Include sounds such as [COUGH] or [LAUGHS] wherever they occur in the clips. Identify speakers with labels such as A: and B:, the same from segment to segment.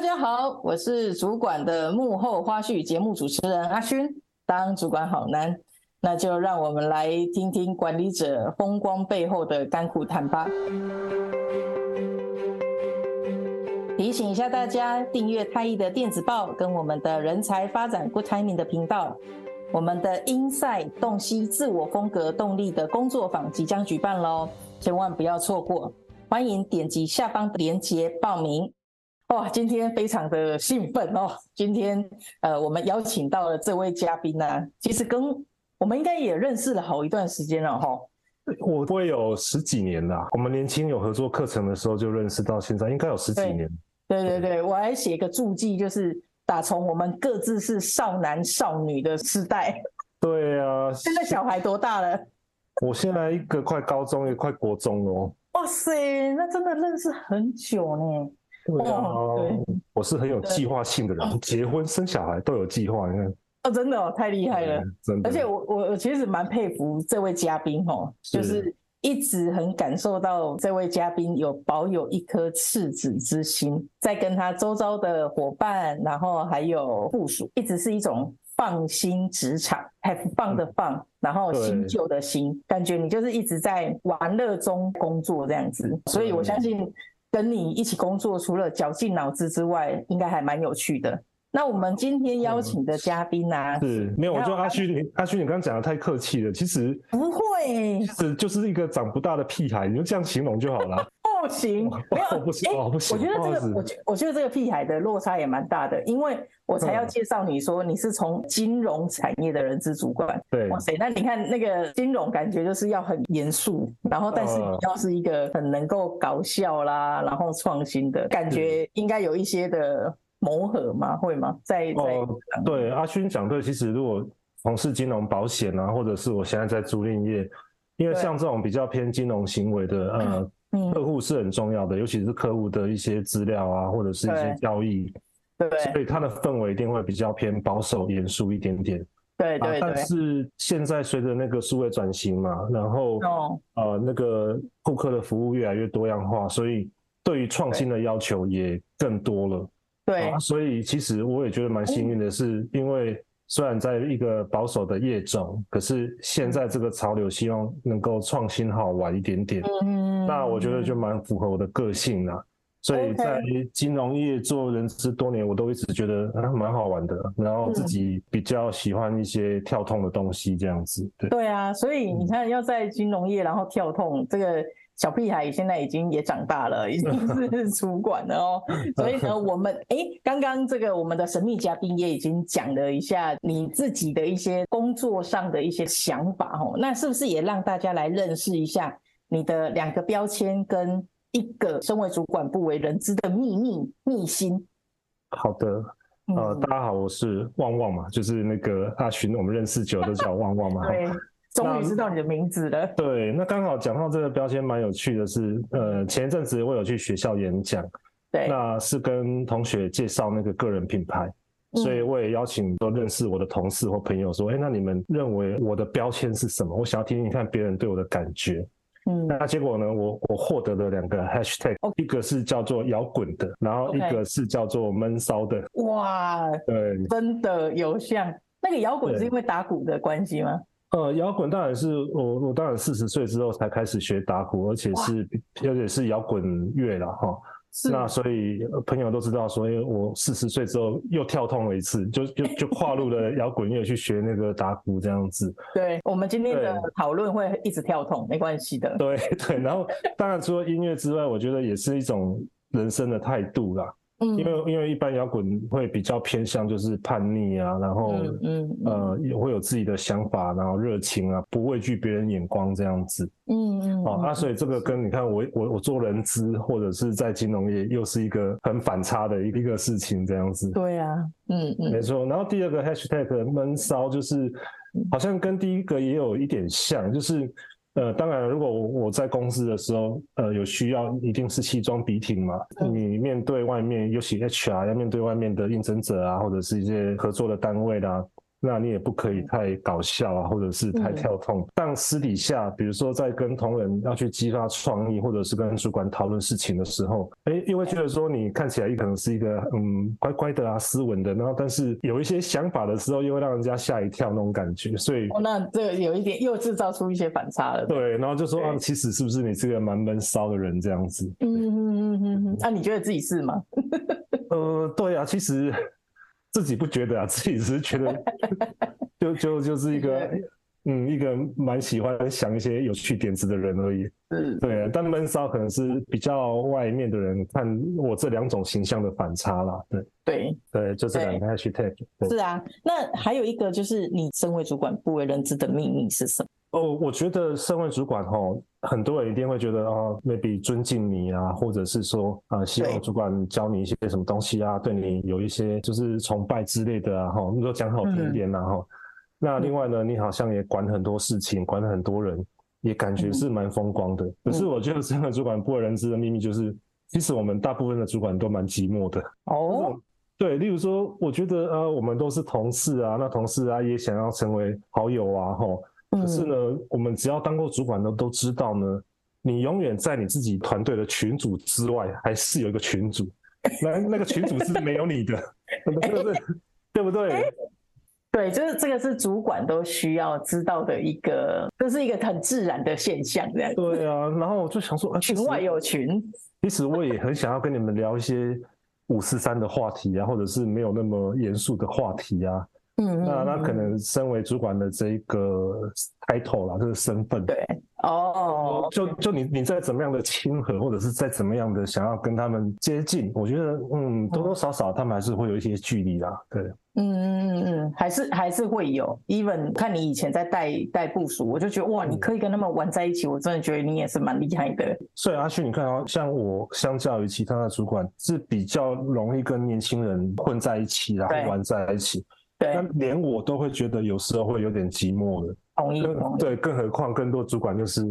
A: 大家好，我是主管的幕后花絮节目主持人阿勋。当主管好难，那就让我们来听听管理者风光背后的甘苦谈吧。提醒一下大家，订阅太毅的电子报跟我们的人才发展 Good Timing 的频道。我们的 Inside 洞悉自我风格动力的工作坊即将举办喽，千万不要错过！欢迎点击下方的链接报名。哇，今天非常的兴奋哦！今天呃，我们邀请到了这位嘉宾呢、啊，其实跟我们应该也认识了好一段时间了哈。
B: 我会有十几年了，我们年轻有合作课程的时候就认识到现在，应该有十几年。
A: 对对对，我还写个注记，就是。打从我们各自是少男少女的时代，
B: 对啊，
A: 现在小孩多大了？
B: 我现在一个快高中，一个快国中哦。
A: 哇塞，那真的认识很久呢。
B: 对啊，对，我是很有计划性的人，结婚生小孩都有计划。你看，
A: 哦，真的哦，太厉害了，
B: 真的。
A: 而且我我我其实蛮佩服这位嘉宾哦，就是。一直很感受到这位嘉宾有保有一颗赤子之心，在跟他周遭的伙伴，然后还有部属，一直是一种放心职场，have fun 的放，然后新旧的新，感觉你就是一直在玩乐中工作这样子。所以我相信跟你一起工作，除了绞尽脑汁之外，应该还蛮有趣的。那我们今天邀请的嘉宾呢、啊嗯？是
B: 没有，我就阿旭，你阿旭，你刚刚讲的太客气了。其实
A: 不会，
B: 其实就是一个长不大的屁孩，你就这样形容就好了。
A: 不行，没有，不行，哦，不行。我觉得这个，我觉我觉得这个屁孩的落差也蛮大的，因为我才要介绍你说你是从金融产业的人资主管。对，哇塞，那你看那个金融感觉就是要很严肃，然后但是你要是一个很能够搞笑啦，然后创新的感觉，应该有一些的。磨合吗？会吗？在在、哦、
B: 对阿勋讲对，其实如果从事金融保险啊，或者是我现在在租赁业，因为像这种比较偏金融行为的呃、[LAUGHS] 嗯、客户是很重要的，尤其是客户的一些资料啊，或者是一些交易，对，所以它的氛围一定会比较偏保守严肃一点点。
A: 对对，对、啊、但是现在随着那个数位转型嘛，然后、哦、呃那个顾客的服务越来越多样化，所以对于创新的要求也更多了。对、啊，所以其实我也觉得蛮幸运的是，因为虽然在一个保守的业种，可是现在这个潮流希望能够创新好玩一点点，嗯，那我觉得就蛮符合我的个性啦。所以在金融业做人资多年，我都一直觉得啊蛮好玩的，然后自己比较喜欢一些跳痛的东西这样子。对，对啊，所以你看要在金融业然后跳痛这个。小屁孩现在已经也长大了，已经 [LAUGHS] 是主管了哦。所以呢，我们哎，刚刚这个我们的神秘嘉宾也已经讲了一下你自己的一些工作上的一些想法哦。那是不是也让大家来认识一下你的两个标签跟一个身为主管不为人知的秘密秘辛？
B: 好的，呃，大家好，我是旺旺嘛，就是那个阿寻，我们认识久都叫旺旺嘛。
A: 对。终于知道你的名字了。[LAUGHS]
B: 对，那刚好讲到这个标签蛮有趣的是，呃，前一阵子我有去学校演讲，对，那是跟同学介绍那个个人品牌，所以我也邀请都认识我的同事或朋友说，哎、嗯，那你们认为我的标签是什么？我想要听听看别人对我的感觉。嗯，那结果呢，我我获得了两个 hashtag，一个是叫做摇滚的，然后一个是叫做闷骚的。哇，对，
A: 真的有像那个摇滚是因为打鼓的关系吗？
B: 呃，摇滚当然是我，我当然四十岁之后才开始学打鼓，而且是而且是摇滚乐了哈。那所以朋友都知道，所以我四十岁之后又跳痛了一次，就就就跨入了 [LAUGHS] 摇滚乐去学那个打鼓这样子。
A: 对，我们今天的讨论会一直跳痛，没关系的。
B: 对 [LAUGHS] 对，然后当然除了音乐之外，我觉得也是一种人生的态度啦。嗯，因为因为一般摇滚会比较偏向就是叛逆啊，然后嗯，呃也会有自己的想法，然后热情啊，不畏惧别人眼光这样子。嗯嗯。哦，那所以这个跟你看我我我做人资或者是在金融业又是一个很反差的一个事情这样子。
A: 对啊，嗯嗯，
B: 没错。然后第二个 hashtag 闷骚就是好像跟第一个也有一点像，就是。呃，当然，如果我我在公司的时候，呃，有需要，一定是西装笔挺嘛。你面对外面，尤其 HR 要面对外面的应征者啊，或者是一些合作的单位啦，那你也不可以太搞笑啊，或者是太跳痛。但私底下，比如说在跟同仁要去激发创意，或者是跟主管讨论事情的时候，哎，因为觉得说你看起来可能是一个嗯乖乖的啊，斯文的，然后但是有一些想法的时候，又会让人家吓一跳那种感觉。所以，
A: 哦，那这个有一点又制造出一些反差了。
B: 对，然后就说啊，其实是不是你是个蛮闷骚的人这样子？
A: 嗯嗯嗯嗯嗯。那你觉得自己是吗？[LAUGHS]
B: 呃，对啊，其实。自己不觉得啊，[LAUGHS] 自己只是觉得 [LAUGHS] 就，就就就是一个，嗯，一个蛮喜欢想一些有趣点子的人而已。嗯，对。但闷骚可能是比较外面的人看我这两种形象的反差啦。对
A: 对
B: 对，就这两个 hashtag。
A: 是啊，那还有一个就是你身为主管不为人知的秘密是什么？
B: 哦，我觉得身为主管齁，很多人一定会觉得哦，maybe 尊敬你啊，或者是说啊，希望主管教你一些什么东西啊，对你有一些就是崇拜之类的啊，齁，你说讲好听一点啊，齁。那另外呢，你好像也管很多事情，管很多人，也感觉是蛮风光的。可是我觉得身为主管不为人知的秘密就是，其实我们大部分的主管都蛮寂寞的。哦，对，例如说，我觉得呃，我们都是同事啊，那同事啊也想要成为好友啊，齁。可是呢，我们只要当过主管的都知道呢，你永远在你自己团队的群组之外，还是有一个群组，那那个群组是没有你的，对不对？对不对？
A: 对，就是这个是主管都需要知道的一个，这是一个很自然的现象，这样。
B: 对啊，然后我就想说，
A: 群外有群。
B: 其实我也很想要跟你们聊一些五四三的话题啊，或者是没有那么严肃的话题啊。嗯，那那可能身为主管的这一个 title 啦，这个身份，
A: 对，哦，
B: 就就你你在怎么样的亲和，或者是在怎么样的想要跟他们接近，我觉得嗯，多多少少他们还是会有一些距离啦，对。
A: 嗯嗯嗯嗯，还是还是会有，even 看你以前在带带部署，我就觉得哇，你可以跟他们玩在一起，我真的觉得你也是蛮厉害的。
B: 所以阿旭，你看啊，像我相较于其他的主管，是比较容易跟年轻人混在一起，然后玩在一起。对，连我都会觉得有时候会有点寂寞的。
A: 同意，
B: 对，更何况更多主管就是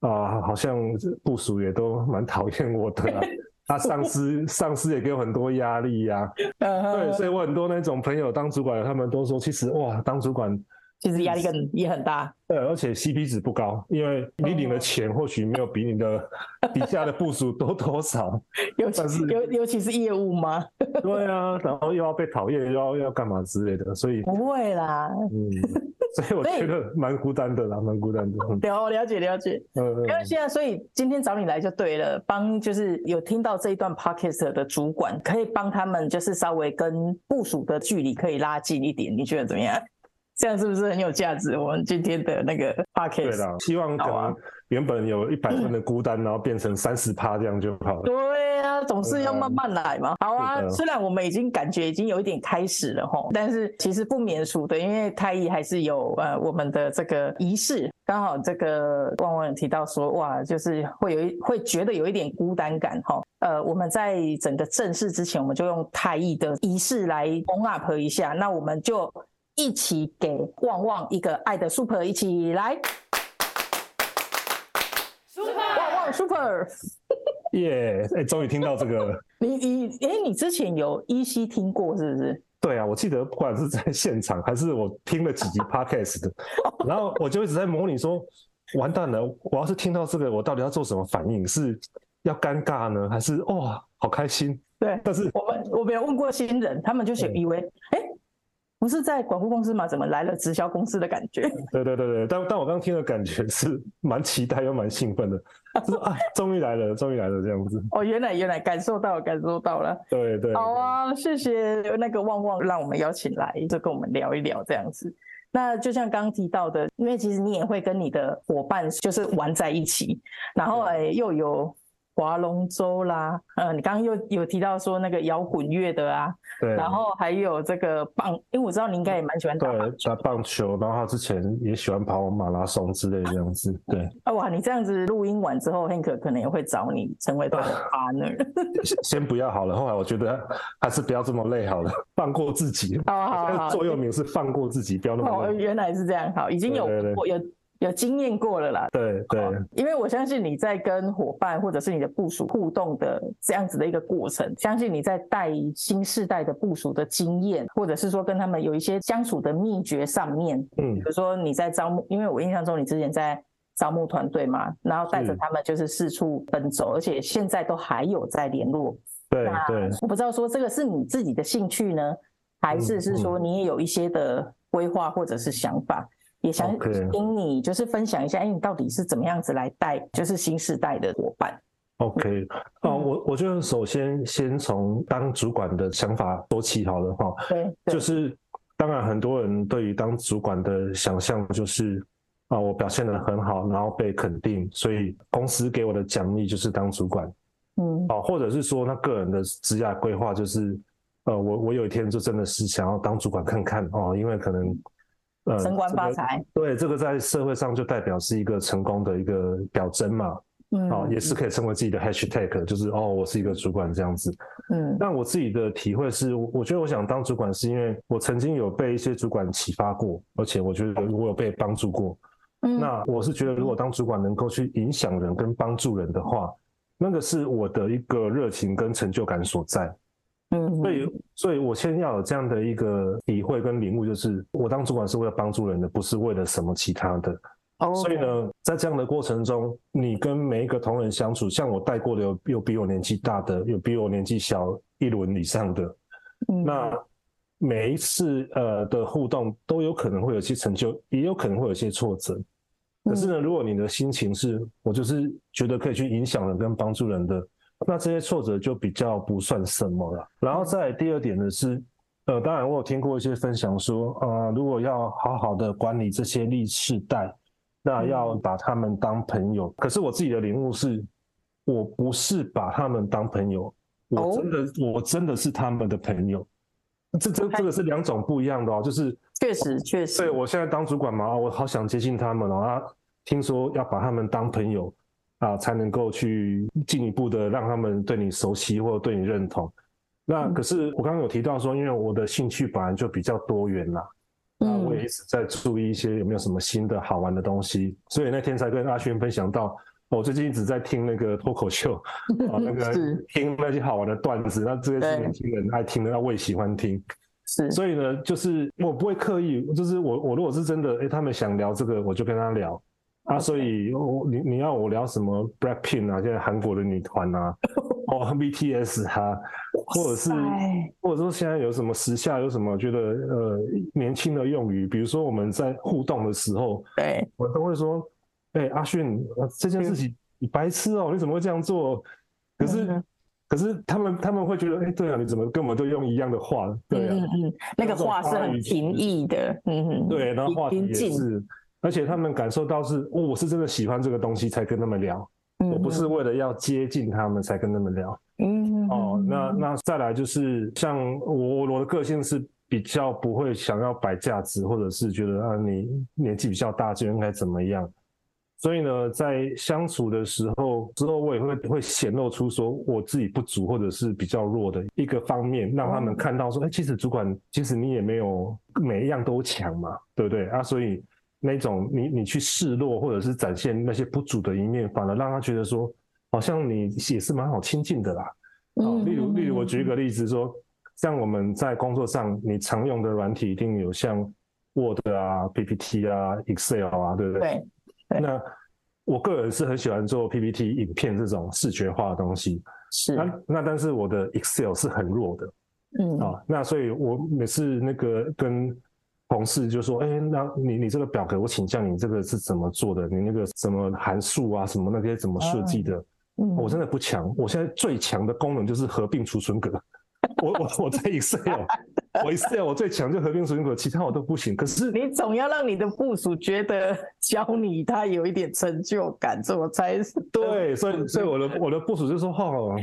B: 啊、呃，好像部署也都蛮讨厌我的、啊。[LAUGHS] 他上司上司也给我很多压力呀、啊。对，所以我很多那种朋友当主管，他们都说，其实哇，当主管。
A: 其实压力更也很大，
B: 对，而且 CP 值不高，因为你领的钱或许没有比你的 [LAUGHS] 底下的部署多多少，
A: 尤其是尤尤其是业务吗？[LAUGHS]
B: 对啊，然后又要被讨厌，又要要干嘛之类的，所以
A: 不会啦，
B: 嗯，[LAUGHS] 所以我觉得蛮孤单的啦，蛮孤单的。
A: 了了解了解，嗯嗯，没关系啊，所以今天找你来就对了，帮就是有听到这一段 podcast 的主管，可以帮他们就是稍微跟部署的距离可以拉近一点，你觉得怎么样？这样是不是很有价值？我们今天的那个 podcast
B: 对啦，希望可能原本有一百分的孤单，然后变成三十趴这样就好了。
A: 对啊，总是要慢慢来嘛。好啊，虽然我们已经感觉已经有一点开始了齁，但是其实不免俗的，因为太医还是有呃我们的这个仪式。刚好这个旺旺有提到说，哇，就是会有一会觉得有一点孤单感哈。呃，我们在整个正式之前，我们就用太医的仪式来 warm up 一下。那我们就。一起给旺旺一个爱的 super，一起来，super，旺旺 super，
B: 耶！哎，终于听到这个。[LAUGHS]
A: 你你哎，你之前有依稀听过是不是？
B: 对啊，我记得不管是在现场还是我听了几集 [LAUGHS] podcast 的，然后我就一直在模拟说，完蛋了，我要是听到这个，我到底要做什么反应？是要尴尬呢，还是哇，好开心？
A: 对，
B: 但是
A: 我们我没有问过新人，他们就以为哎。嗯不是在管护公司吗？怎么来了直销公司的感觉？[LAUGHS]
B: 对对对对，但但我刚刚听的感觉是 [LAUGHS] 蛮期待又蛮兴奋的，就是啊，终于来了，终于来了这样子。
A: 哦，原来原来感受到，感受到了。
B: 对对。
A: 好啊，谢谢那个旺旺让我们邀请来，就跟我们聊一聊这样子。那就像刚刚提到的，因为其实你也会跟你的伙伴就是玩在一起，然后哎又有。划龙舟啦，呃，你刚刚又有提到说那个摇滚乐的啊，
B: 对，
A: 然后还有这个棒，因为我知道你应该也蛮喜欢打棒
B: 球，打棒球，然后他之前也喜欢跑马拉松之类的这样子，对。
A: 啊哇，你这样子录音完之后，Hank 可能也会找你成为他的 [LAUGHS] partner。
B: 先先不要好了，后来我觉得还是不要这么累好了，放过自己。
A: 好 [LAUGHS] 好好，
B: 座右铭是放过自己，不要那么累。
A: 哦，原来是这样，好，已经有有。有经验过了啦。
B: 对对，
A: 因为我相信你在跟伙伴或者是你的部署互动的这样子的一个过程，相信你在带新世代的部署的经验，或者是说跟他们有一些相处的秘诀上面，嗯，比如说你在招募，因为我印象中你之前在招募团队嘛，然后带着他们就是四处奔走，而且现在都还有在联络。
B: 对对，
A: 我不知道说这个是你自己的兴趣呢，还是是说你也有一些的规划或者是想法，嗯、也想听你就是分享一下，哎，你到底是怎么样子来带就是新时代的伙伴
B: ？OK，啊，我我觉得首先先从当主管的想法说起好了哈，对，就是当然很多人对于当主管的想象就是啊，我表现得很好，然后被肯定，所以公司给我的奖励就是当主管。嗯，哦，或者是说那个人的职业规划就是，呃，我我有一天就真的是想要当主管看看哦，因为可能，
A: 呃，升官发财，这
B: 个，对，这个在社会上就代表是一个成功的一个表征嘛，嗯，哦，也是可以成为自己的 hashtag，就是哦，我是一个主管这样子，嗯，但我自己的体会是，我觉得我想当主管是因为我曾经有被一些主管启发过，而且我觉得我有被帮助过，嗯，那我是觉得如果当主管能够去影响人跟帮助人的话。那个是我的一个热情跟成就感所在，嗯，所以，所以我先要有这样的一个体会跟领悟，就是我当主管是为了帮助人的，不是为了什么其他的。哦，所以呢，在这样的过程中，你跟每一个同仁相处，像我带过的有有比我年纪大的，有比我年纪小一轮以上的，嗯，那每一次呃的互动都有可能会有些成就，也有可能会有些挫折。可是呢，如果你的心情是我就是觉得可以去影响人跟帮助人的，那这些挫折就比较不算什么了。然后再第二点呢是，呃，当然我有听过一些分享说，呃，如果要好好的管理这些历世代，那要把他们当朋友。可是我自己的领悟是，我不是把他们当朋友，我真的我真的是他们的朋友。这这这个是两种不一样的哦，就是
A: 确实确实，
B: 对，我现在当主管嘛，我好想接近他们哦，啊，听说要把他们当朋友啊，才能够去进一步的让他们对你熟悉或者对你认同。那可是我刚刚有提到说，因为我的兴趣本来就比较多元啦，嗯，我也一直在注意一些有没有什么新的好玩的东西，所以那天才跟阿轩分享到。我最近一直在听那个脱口秀，啊，那 [LAUGHS] 个听那些好玩的段子，那这些是年轻人爱听的，那我也喜欢听。是，所以呢，就是我不会刻意，就是我我如果是真的，哎，他们想聊这个，我就跟他聊。啊，所以我你你要我聊什么 Blackpink 啊，现在韩国的女团啊，[LAUGHS] 哦 BTS 啊，或者是或者说现在有什么时下有什么觉得呃年轻的用语，比如说我们在互动的时候，对我都会说。哎、欸，阿迅，这件事情你白痴哦、喔，你怎么会这样做？可是，嗯、可是他们他们会觉得，哎、欸，对啊，你怎么跟我们都用一样的话？对啊，嗯嗯，
A: 那个话是很平易的，嗯哼，
B: 对，然后话题也是，而且他们感受到是，哦，我是真的喜欢这个东西才跟他们聊，嗯、我不是为了要接近他们才跟他们聊，嗯哦，那那再来就是像我我的个性是比较不会想要摆架子，或者是觉得啊你年纪比较大就应该怎么样。所以呢，在相处的时候之后，我也会会显露出说我自己不足或者是比较弱的一个方面，让他们看到说，哎，其实主管其实你也没有每一样都强嘛，对不对啊？所以那种你你去示弱或者是展现那些不足的一面，反而让他觉得说，好像你也是蛮好亲近的啦。啊，例如例如我举一个例子说，像我们在工作上，你常用的软体一定有像 Word 啊、PPT 啊、Excel 啊，对不对？对。那我个人是很喜欢做 PPT 影片这种视觉化的东西，是那那但是我的 Excel 是很弱的，嗯啊，那所以我每次那个跟同事就说，哎、欸，那你你这个表格我请教你这个是怎么做的？你那个什么函数啊，什么那些怎么设计的？嗯，我真的不强，我现在最强的功能就是合并储存格。我我我在 Excel，我 Excel 我最强就合并储存格，其他我都不行。可是
A: 你总要让你的部署觉得教你他有一点成就感，这我才是
B: 对。所以所以我的我的部署就说：“哦，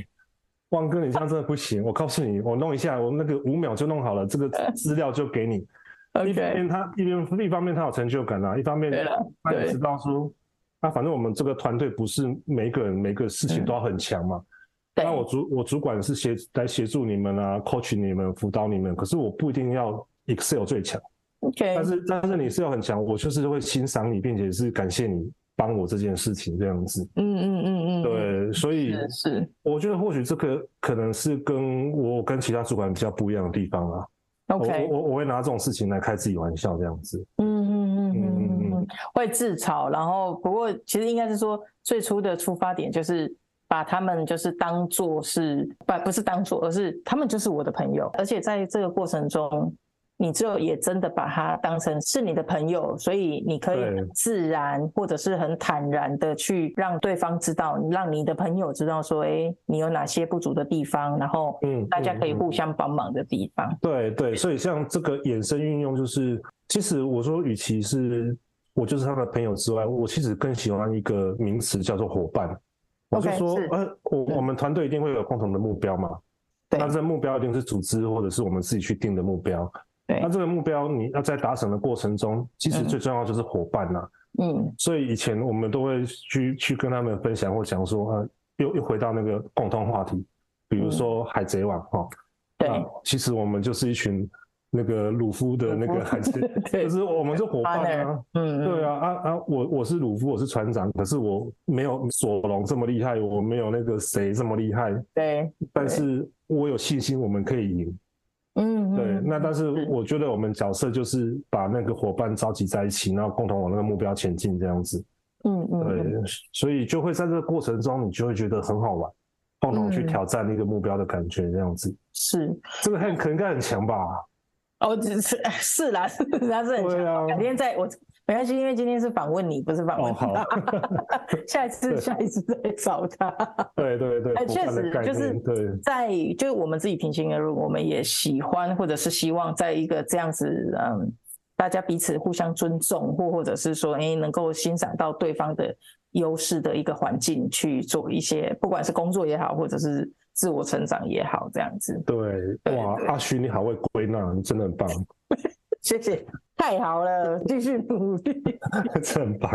B: 汪哥，你这样真的不行。我告诉你，我弄一下，我那个五秒就弄好了，这个资料就给你。一方面他一边一方面他有成就感啊，一方面他也知道说，啊，反正我们这个团队不是每个人每个事情都要很强嘛。”那我主我主管是协来协助你们啊，coach 你们，辅导你们。可是我不一定要 Excel 最强
A: ，OK，
B: 但是但是你是要很强，我就是会欣赏你，并且是感谢你帮我这件事情这样子。
A: 嗯嗯嗯嗯，
B: 对，所以
A: 是，是
B: 我觉得或许这个可能是跟我跟其他主管比较不一样的地方啊。
A: OK，
B: 我我我会拿这种事情来开自己玩笑这样子。
A: 嗯嗯嗯嗯嗯嗯，会自嘲，然后不过其实应该是说最初的出发点就是。把他们就是当做是不不是当做，而是他们就是我的朋友，而且在这个过程中，你就也真的把他当成是你的朋友，所以你可以自然或者是很坦然的去让对方知道，让你的朋友知道说，哎，你有哪些不足的地方，然后嗯，大家可以互相帮忙的地方。
B: 嗯嗯、对对，所以像这个衍生运用，就是其实我说，与其是我就是他的朋友之外，我其实更喜欢一个名词叫做伙伴。我就说，okay, 呃，我我们团队一定会有共同的目标嘛？对。那这目标一定是组织或者是我们自己去定的目标。对。那这个目标你要在达成的过程中，其实最重要就是伙伴呐。嗯。所以以前我们都会去去跟他们分享或讲说，呃，又又回到那个共同话题，比如说海贼王哈。对。其实我们就是一群。那个鲁夫的那个孩子，[LAUGHS] 就是我们是伙伴啊，嗯，对啊，啊啊，我我是鲁夫，我是船长，可是我没有索隆这么厉害，我没有那个谁这么厉害，对，但是我有信心我们可以赢，嗯，对，那但是我觉得我们角色就是把那个伙伴召集在一起，然后共同往那个目标前进这样子，嗯嗯，对，所以就会在这个过程中，你就会觉得很好玩，共同去挑战那个目标的感觉这样子，是，这个很可能应该很强吧。
A: 哦，只是 [LAUGHS] 是啦，[LAUGHS] 是他是很强。改天再我没关系，因为今天是访问你，不是访问他。哦、[LAUGHS] 下一次，下一次再找他。
B: 对对对，
A: 哎，确实就是在就是我们自己平心而论，我们也喜欢或者是希望在一个这样子嗯，大家彼此互相尊重，或或者是说哎能够欣赏到对方的优势的一个环境去做一些，不管是工作也好，或者是。自我成长也好，这样子。
B: 对，哇，阿徐你好会归纳，你真的很棒。[LAUGHS]
A: 谢谢，太好了，[LAUGHS] 继续努力，
B: 这很棒。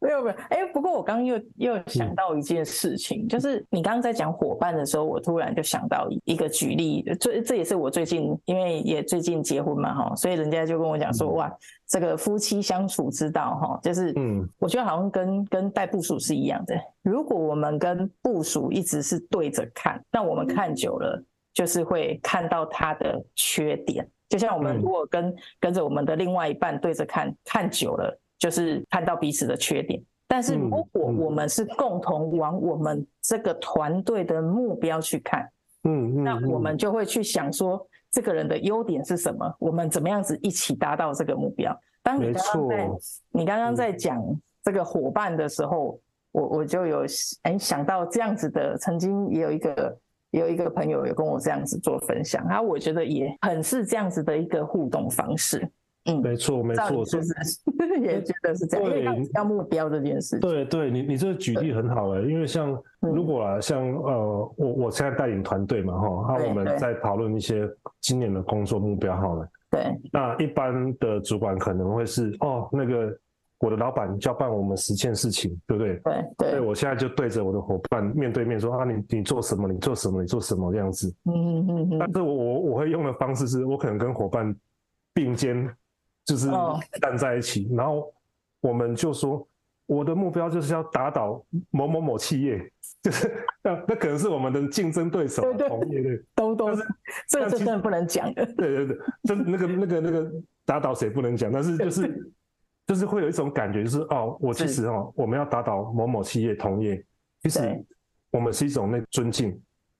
A: 没有没有，哎，不过我刚刚又又想到一件事情，嗯、就是你刚刚在讲伙伴的时候，我突然就想到一个举例，这这也是我最近，因为也最近结婚嘛，哈，所以人家就跟我讲说，嗯、哇，这个夫妻相处之道，哈，就是，嗯，我觉得好像跟跟带部署是一样的。如果我们跟部署一直是对着看，那我们看久了，就是会看到他的缺点。就像我们如果跟、嗯、跟着我们的另外一半对着看，看久了，就是看到彼此的缺点。但是如果我们是共同往我们这个团队的目标去看，嗯嗯，那我们就会去想说，这个人的优点是什么？我们怎么样子一起达到这个目标？当你刚刚在你刚刚在讲这个伙伴的时候，我我就有哎想到这样子的，曾经也有一个。有一个朋友有跟我这样子做分享，然后我觉得也很是这样子的一个互动方式。嗯，
B: 没错没错，
A: 就是 [LAUGHS] 也觉得是这样，因为要目标这件事
B: 情。对对，你你这个举例很好哎，因为像如果啊，像呃，我我现在带领团队嘛哈，那我们在讨论一些今年的工作目标好了。对，那一般的主管可能会是哦那个。我的老板交办我们十件事情，对不对？对对。所以我现在就对着我的伙伴面对面说啊，你你做什么？你做什么？你做什么？这样子。嗯嗯嗯嗯。但是我我我会用的方式是，我可能跟伙伴并肩，就是站在一起，哦、然后我们就说，我的目标就是要打倒某某某企业，就是那那可能是我们的竞争对手，对同业的
A: 都都是，这个是真的不能讲 [LAUGHS] 的。
B: 对对对，就那个那个那个打倒谁不能讲，但是就是。[LAUGHS] 就是会有一种感觉，就是哦，我其实哦，我们要打倒某某企业同业，其实我们是一种那尊敬，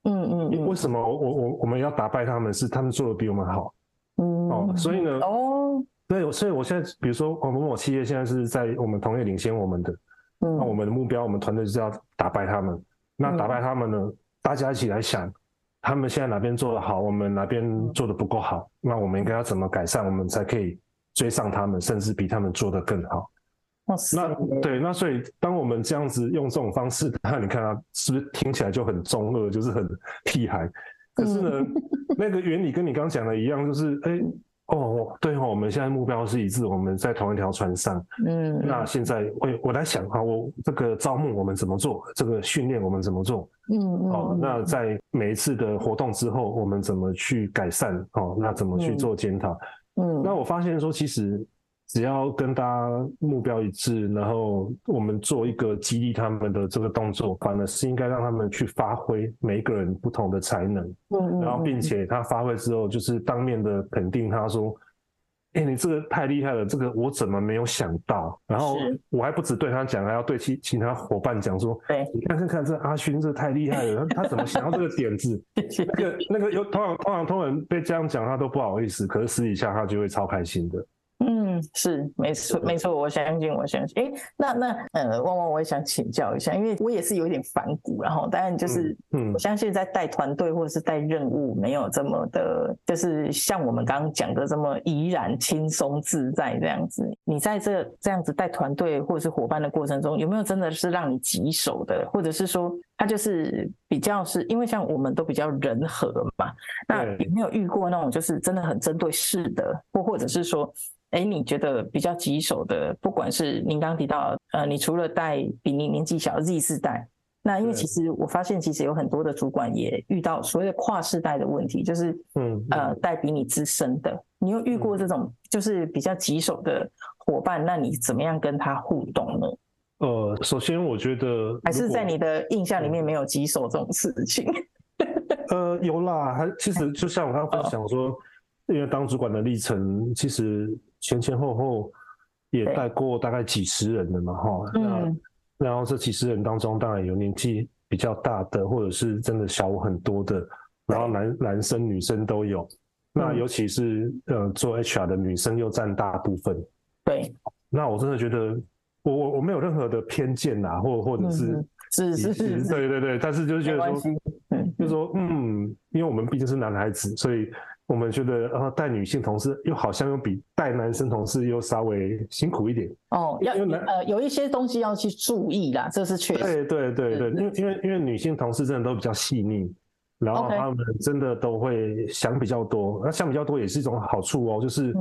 B: 嗯嗯，嗯，为什么我我我们要打败他们？是他们做的比我们好，嗯。哦，所以呢，哦，对，所以我现在比如说，哦，某某企业现在是在我们同业领先我们的，嗯，那我们的目标，我们团队就是要打败他们。那打败他们呢，嗯，大家一起来想，他们现在哪边做的好，我们哪边做的不够好，那我们应该要怎么改善，我们才可以。追上他们，甚至比他们做得更好。那对，那所以当我们这样子用这种方式，那你看啊，是不是听起来就很中二，就是很屁孩？可是呢，嗯、[LAUGHS] 那个原理跟你刚刚讲的一样，就是哎、欸，哦，对哦，我们现在目标是一致，我们在同一条船上。嗯，那现在我我来想啊，我这个招募我们怎么做？这个训练我们怎么做？嗯嗯。哦，那在每一次的活动之后，我们怎么去改善？哦，那怎么去做检讨？嗯，那我发现说，其实只要跟大家目标一致，然后我们做一个激励他们的这个动作，反而是应该让他们去发挥每一个人不同的才能，嗯，然后并且他发挥之后，就是当面的肯定他说。哎、欸，你这个太厉害了，这个我怎么没有想到？然后我还不止对他讲，还要对其其他伙伴讲说，对，你看看看这阿勋这太厉害了，他他怎么想到这个点子？[LAUGHS] 那个那个有通常通常通常被这样讲，他都不好意思，可是私底下他就会超开心的。
A: 嗯，是没错，没错，我相信，我相信。哎，那那呃，旺旺，我也想请教一下，因为我也是有点反骨，然后当然就是，嗯，我相信在带团队或者是带任务，没有这么的，就是像我们刚刚讲的这么怡然轻松自在这样子。你在这这样子带团队或者是伙伴的过程中，有没有真的是让你棘手的，或者是说他就是比较是因为像我们都比较人和嘛，那有没有遇过那种就是真的很针对事的，或或者是说？哎，你觉得比较棘手的，不管是您刚刚提到，呃，你除了带比你年纪小的 Z 世代，那因为其实我发现，其实有很多的主管也遇到所谓的跨世代的问题，就是，嗯，呃，带比你资深的，你有遇过这种就是比较棘手的伙伴，那你怎么样跟他互动呢？
B: 呃，首先我觉得
A: 还是在你的印象里面没有棘手这种事情。[LAUGHS]
B: 呃，有啦，还其实就像我刚刚分享说，因为当主管的历程，其实。前前后后也带过大概几十人的嘛，哈，那。然后这几十人当中，当然有年纪比较大的，或者是真的小我很多的，然后男男生女生都有，那尤其是呃做 HR 的女生又占大部分。
A: 对，
B: 那我真的觉得我我我没有任何的偏见呐，或或者是
A: 是是是，
B: 对对对，但是就是觉得说，就是说 [LAUGHS] 嗯，因为我们毕竟是男孩子，所以。我们觉得，然后带女性同事又好像又比带男生同事又稍微辛苦一点
A: 哦，要因为呃有一些东西要去注意啦，这是确实。
B: 对对对对，因为因为因为女性同事真的都比较细腻，然后他们真的都会想比较多，那想比较多也是一种好处哦，就是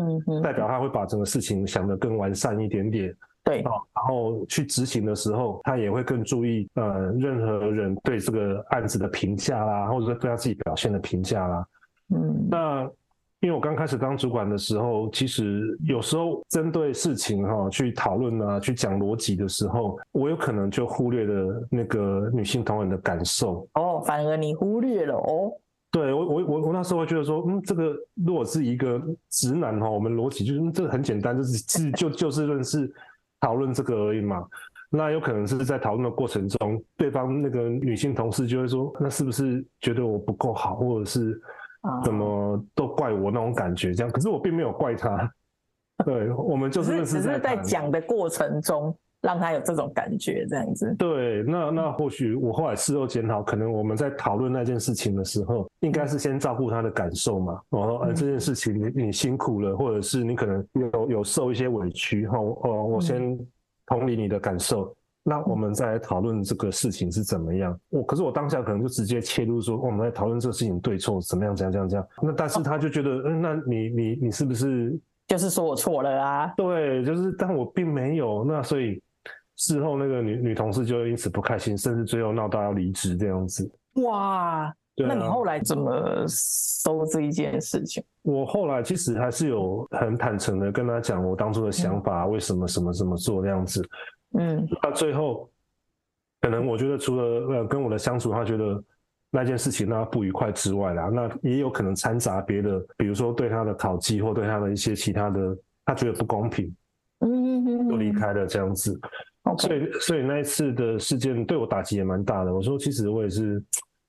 B: 代表他会把整个事情想得更完善一点点。
A: 对，
B: 然后去执行的时候，他也会更注意呃任何人对这个案子的评价啦，或者说对他自己表现的评价啦。嗯，那因为我刚开始当主管的时候，其实有时候针对事情哈、哦、去讨论啊，去讲逻辑的时候，我有可能就忽略了那个女性同仁的感受。
A: 哦，反而你忽略了哦。
B: 对我我我我那时候会觉得说，嗯，这个如果是一个直男哈、哦，我们逻辑就是、嗯、这个很简单，就是是就就事论事讨论这个而已嘛。那有可能是在讨论的过程中，对方那个女性同事就会说，那是不是觉得我不够好，或者是？怎么都怪我那种感觉，这样，可是我并没有怪他，对，我们就是只
A: 是在讲的过程中让他有这种感觉，这样子。
B: 对，那那或许我后来事后检讨，可能我们在讨论那件事情的时候，应该是先照顾他的感受嘛。然后，呃，这件事情你你辛苦了，或者是你可能有有受一些委屈，哈，哦，我先同理你的感受。那我们再来讨论这个事情是怎么样。我可是我当下可能就直接切入说，我们在讨论这个事情对错怎么样，怎样，怎样，怎样。那但是他就觉得，嗯，那你你你是不是
A: 就是说我错了啊？
B: 对，就是，但我并没有。那所以事后那个女女同事就因此不开心，甚至最后闹到要离职这样子。
A: 哇，那你后来怎么收这一件事情？
B: 我后来其实还是有很坦诚的跟他讲我当初的想法，为什么什么什么做这样子。嗯，那最后，可能我觉得除了呃跟我的相处，他觉得那件事情让他不愉快之外啦，那也有可能掺杂别的，比如说对他的考绩或对他的一些其他的，他觉得不公平，嗯嗯就离开了这样子。所以所以那一次的事件对我打击也蛮大的。我说其实我也是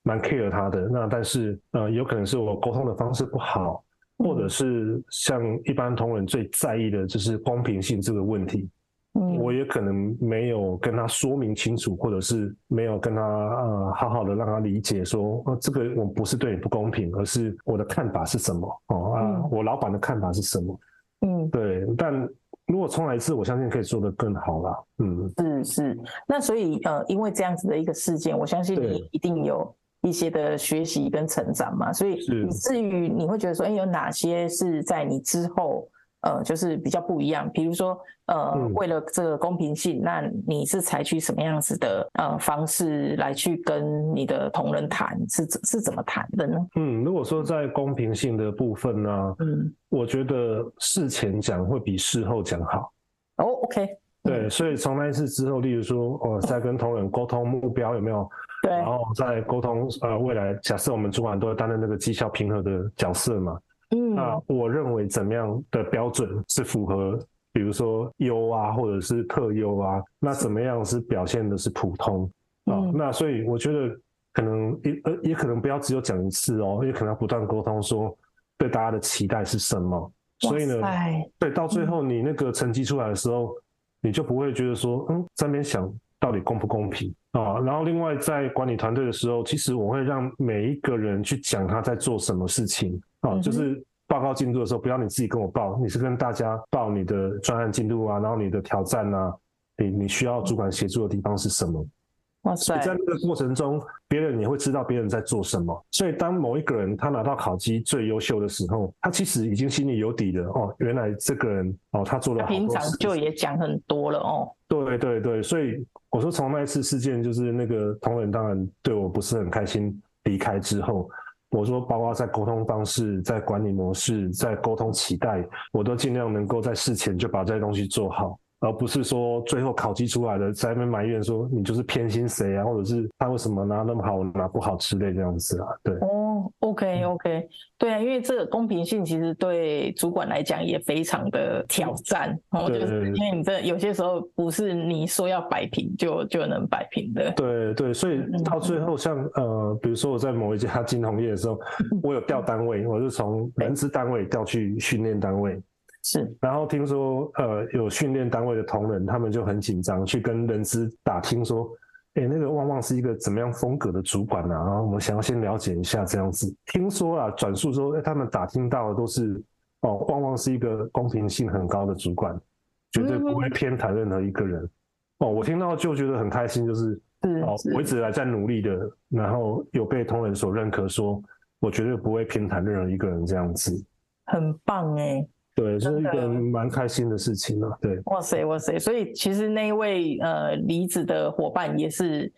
B: 蛮 care 他的，那但是呃有可能是我沟通的方式不好，或者是像一般同仁最在意的就是公平性这个问题。嗯我也可能没有跟他说明清楚，或者是没有跟他呃好好的让他理解说，呃这个我不是对你不公平，而是我的看法是什么哦啊，我老板的看法是什么？嗯，对。但如果重来一次，我相信可以做得更好啦。嗯，
A: 是是。那所以呃，因为这样子的一个事件，我相信你一定有一些的学习跟成长嘛。所以以至于你会觉得说，哎，有哪些是在你之后？呃，就是比较不一样。比如说，呃，嗯、为了这个公平性，那你是采取什么样子的呃方式来去跟你的同仁谈？是是怎么谈的呢？
B: 嗯，如果说在公平性的部分呢、啊，嗯，我觉得事前讲会比事后讲好。
A: 哦，OK。
B: 对，所以从那一次之后，例如说，哦，在跟同仁沟通目标有没有？
A: 对。
B: 然后在沟通呃未来，假设我们主管都会担任那个绩效平和的角色嘛。嗯，那我认为怎么样的标准是符合，比如说优啊，或者是特优啊，那怎么样是表现的是普通啊？嗯，那所以我觉得可能也呃也可能不要只有讲一次哦，也可能要不断沟通说对大家的期待是什么。所以呢，对，到最后你那个成绩出来的时候，你就不会觉得说，嗯，在那边想到底公不公平啊？然后另外在管理团队的时候，其实我会让每一个人去讲他在做什么事情。哦，就是报告进度的时候，不要你自己跟我报，你是跟大家报你的专案进度啊，然后你的挑战啊，你你需要主管协助的地方是什么？
A: 哇塞！
B: 在那个过程中，别人也会知道别人在做什么。所以当某一个人他拿到考绩最优秀的时候，他其实已经心里有底了哦，原来这个人哦，他做了好多。
A: 平常就也讲很多了哦。
B: 对对对，所以我说从那一次事件，就是那个同仁当然对我不是很开心，离开之后。我说，包括在沟通方式、在管理模式、在沟通期待，我都尽量能够在事前就把这些东西做好。而不是说最后考绩出来的，在那边埋怨说你就是偏心谁啊，或者是他为什么拿那么好拿不好之类这样子啊？对。
A: 哦，OK OK，对啊，因为这个公平性其实对主管来讲也非常的挑战哦，就是因为你这有些时候不是你说要摆平就就能摆平的。
B: 对对，所以到最后像呃，比如说我在某一家金融业的时候，我有调单位，我是从人资单位调去训练单位。
A: 是，
B: 然后听说，呃，有训练单位的同仁，他们就很紧张，去跟人资打听说，哎，那个旺旺是一个怎么样风格的主管啊？然后我们想要先了解一下这样子。听说啊，转述说，哎，他们打听到的都是，哦，旺旺是一个公平性很高的主管，绝对不会偏袒任何一个人。哦，我听到就觉得很开心，就是，哦，我一直来在努力的，然后有被同仁所认可说，说我绝对不会偏袒任何一个人这样子。
A: 很棒哎。
B: 对，是一个蛮开心的事情了。对，
A: 哇塞哇塞，所以其实那一位呃离子的伙伴也是，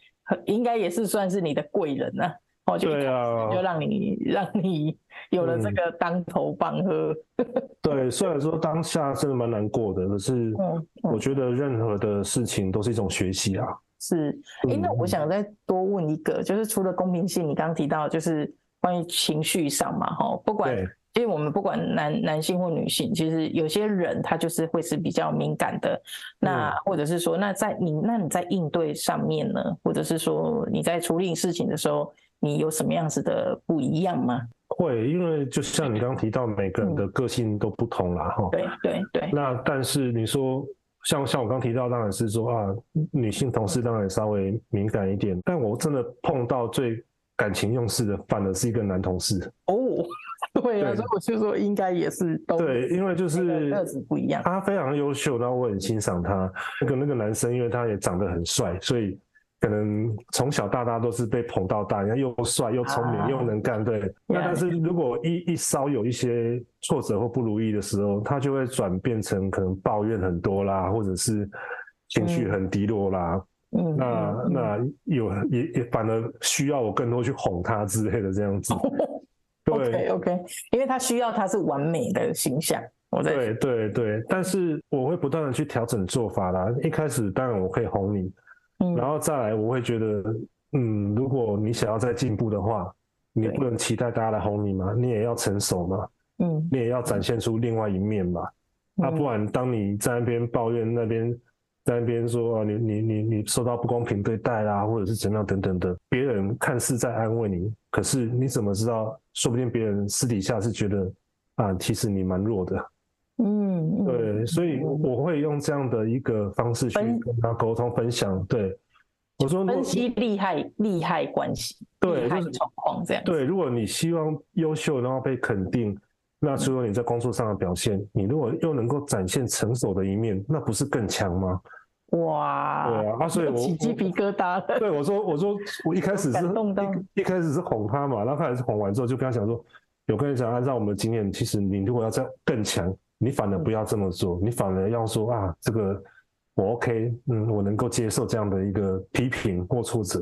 A: 应该也是算是你的贵人啊。哦，对啊，就让你让你有了这个当头棒喝。
B: 嗯、对，虽然说当下真的蛮难过的，可是我觉得任何的事情都是一种学习啊。
A: 是，哎、嗯，那我想再多问一个，就是除了公平性，你刚刚提到就是关于情绪上嘛，哈，不管。因为我们不管男男性或女性，其实有些人他就是会是比较敏感的，那或者是说，那在你那你在应对上面呢，或者是说你在处理事情的时候，你有什么样子的不一样吗？
B: 会，因为就像你刚刚提到，每个人的个性都不同啦，哈、嗯。
A: 对对对。
B: 那但是你说，像像我刚提到，当然是说啊，女性同事当然稍微敏感一点，但我真的碰到最感情用事的，反而是一个男同事。
A: 哦。[LAUGHS] 对啊，所以我就说应该也是都
B: 对，因为就是
A: 个子不一样。
B: 他非常优秀，然后我很欣赏他。那个那个男生，因为他也长得很帅，所以可能从小到大都是被捧到大，然后又帅又聪明、啊、又能干。对，那但是如果一一稍有一些挫折或不如意的时候，他就会转变成可能抱怨很多啦，或者是情绪很低落啦。嗯，那嗯那有也也反而需要我更多去哄他之类的这样子。[LAUGHS]
A: 对 OK OK，因为他需要他是完美的形象。我在
B: 对对对，但是我会不断的去调整做法啦。一开始当然我可以哄你，嗯，然后再来我会觉得，嗯，如果你想要再进步的话，你不能期待大家来哄你嘛，你也要成熟嘛，嗯，你也要展现出另外一面嘛。那、嗯啊、不然当你在那边抱怨那边。在那边说啊，你你你你受到不公平对待啦，或者是怎样等等的，别人看似在安慰你，可是你怎么知道？说不定别人私底下是觉得啊，其实你蛮弱的。嗯，对，所以我会用这样的一个方式去跟他沟通分享。对，我说
A: 分析利害利害关系，
B: 对，
A: 利害状况这样。
B: 对，如果你希望优秀然后被肯定。那除了你在工作上的表现，你如果又能够展现成熟的一面，那不是更强吗？
A: 哇！
B: 对啊，啊，所以我
A: 起鸡皮疙瘩。
B: 对，我说，我说，我一开始是一一开始是哄他嘛，然后开始哄完之后，就跟他讲说，有跟你讲，按照我们的经验，其实你如果要再更强，你反而不要这么做，你反而要说啊，这个我 OK，嗯，我能够接受这样的一个批评或挫折。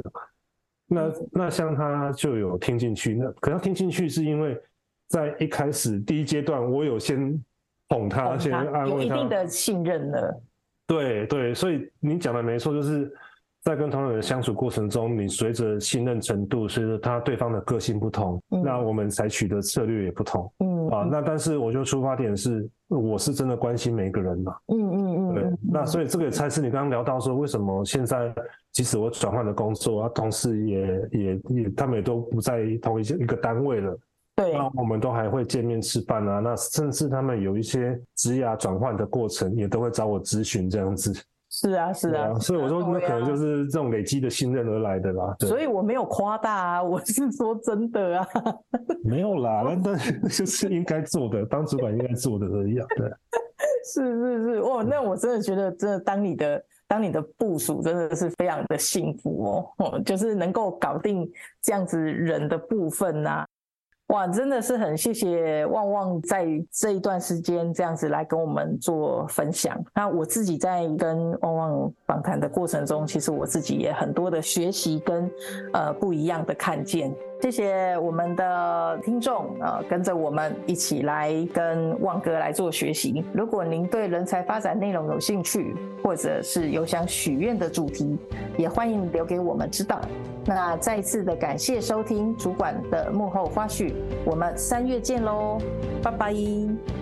B: 那那像他就有听进去，那可能听进去是因为在一开始第一阶段，我有先哄他先安慰他，
A: 有一定的信任了。
B: 对对，所以你讲的没错，就是。在跟同学的相处过程中，你随着信任程度，随着他对方的个性不同，嗯、那我们采取的策略也不同。嗯啊，那但是我觉得出发点是，我是真的关心每一个人嘛。嗯嗯嗯。对，那所以这个也才是你刚刚聊到说，为什么现在即使我转换了工作，啊，同事也也也，他们也都不在同一一个单位了。对。那我们都还会见面吃饭啊，那甚至他们有一些职涯转换的过程，也都会找我咨询这样子。
A: 是啊，是啊，
B: 所以我说那可能就是这种累积的信任而来的啦。
A: 所以我没有夸大啊，我是说真的啊。[LAUGHS]
B: 没有啦，那但就是应该做的，当主管应该做的而已啊。对，
A: 是 [LAUGHS] 是是，哦，那我真的觉得，真的当你的当你的部署真的是非常的幸福哦，就是能够搞定这样子人的部分呐。哇，真的是很谢谢旺旺在这一段时间这样子来跟我们做分享。那我自己在跟旺旺访谈的过程中，其实我自己也很多的学习跟呃不一样的看见。谢谢我们的听众，呃，跟着我们一起来跟旺哥来做学习。如果您对人才发展内容有兴趣，或者是有想许愿的主题，也欢迎留给我们知道。那再次的感谢收听主管的幕后花絮，我们三月见喽，拜拜。